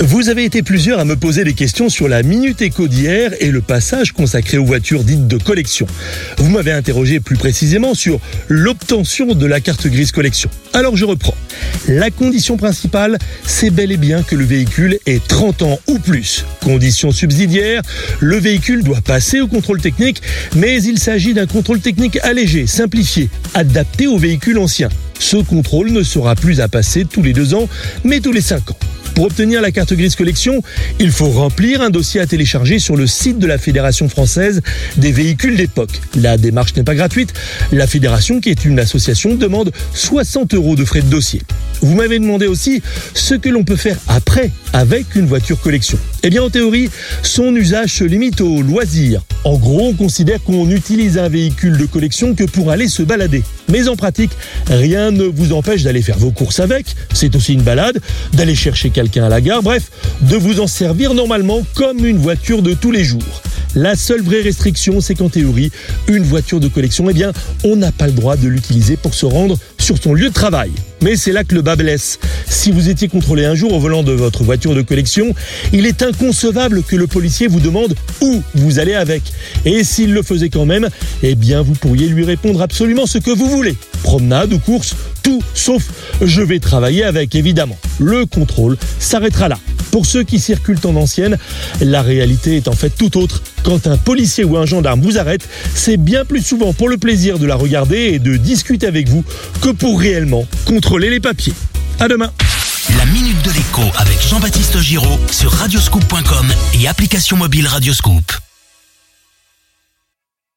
Vous avez été plusieurs à me poser des questions sur la Minute Éco d'hier et le passage consacré aux voitures dites de collection. Vous m'avez interrogé plus précisément sur l'obtention de la carte grise collection. Alors je reprends. La condition principale, c'est bel et bien que le véhicule ait 30 ans ou plus. Condition subsidiaire, le véhicule doit passer au contrôle technique, mais il s'agit d'un contrôle technique allégé, simplifié, adapté au véhicule ancien. Ce contrôle ne sera plus à passer tous les deux ans, mais tous les cinq ans. Pour obtenir la carte grise collection, il faut remplir un dossier à télécharger sur le site de la Fédération française des véhicules d'époque. La démarche n'est pas gratuite. La fédération, qui est une association, demande 60 euros de frais de dossier. Vous m'avez demandé aussi ce que l'on peut faire après avec une voiture collection. Eh bien, en théorie, son usage se limite au loisir. En gros, on considère qu'on utilise un véhicule de collection que pour aller se balader. Mais en pratique, rien ne vous empêche d'aller faire vos courses avec, c'est aussi une balade, d'aller chercher quelqu'un à la gare, bref, de vous en servir normalement comme une voiture de tous les jours. La seule vraie restriction, c'est qu'en théorie, une voiture de collection, eh bien, on n'a pas le droit de l'utiliser pour se rendre sur son lieu de travail. Mais c'est là que le bas blesse. Si vous étiez contrôlé un jour au volant de votre voiture de collection, il est inconcevable que le policier vous demande où vous allez avec. Et s'il le faisait quand même, eh bien, vous pourriez lui répondre absolument ce que vous voulez. Promenade ou course, tout sauf je vais travailler avec, évidemment. Le contrôle s'arrêtera là. Pour ceux qui circulent en ancienne, la réalité est en fait tout autre. Quand un policier ou un gendarme vous arrête, c'est bien plus souvent pour le plaisir de la regarder et de discuter avec vous que pour réellement contrôler les papiers. À demain. La minute de l'écho avec Jean-Baptiste Giraud sur radioscoop.com et application mobile Radioscoop.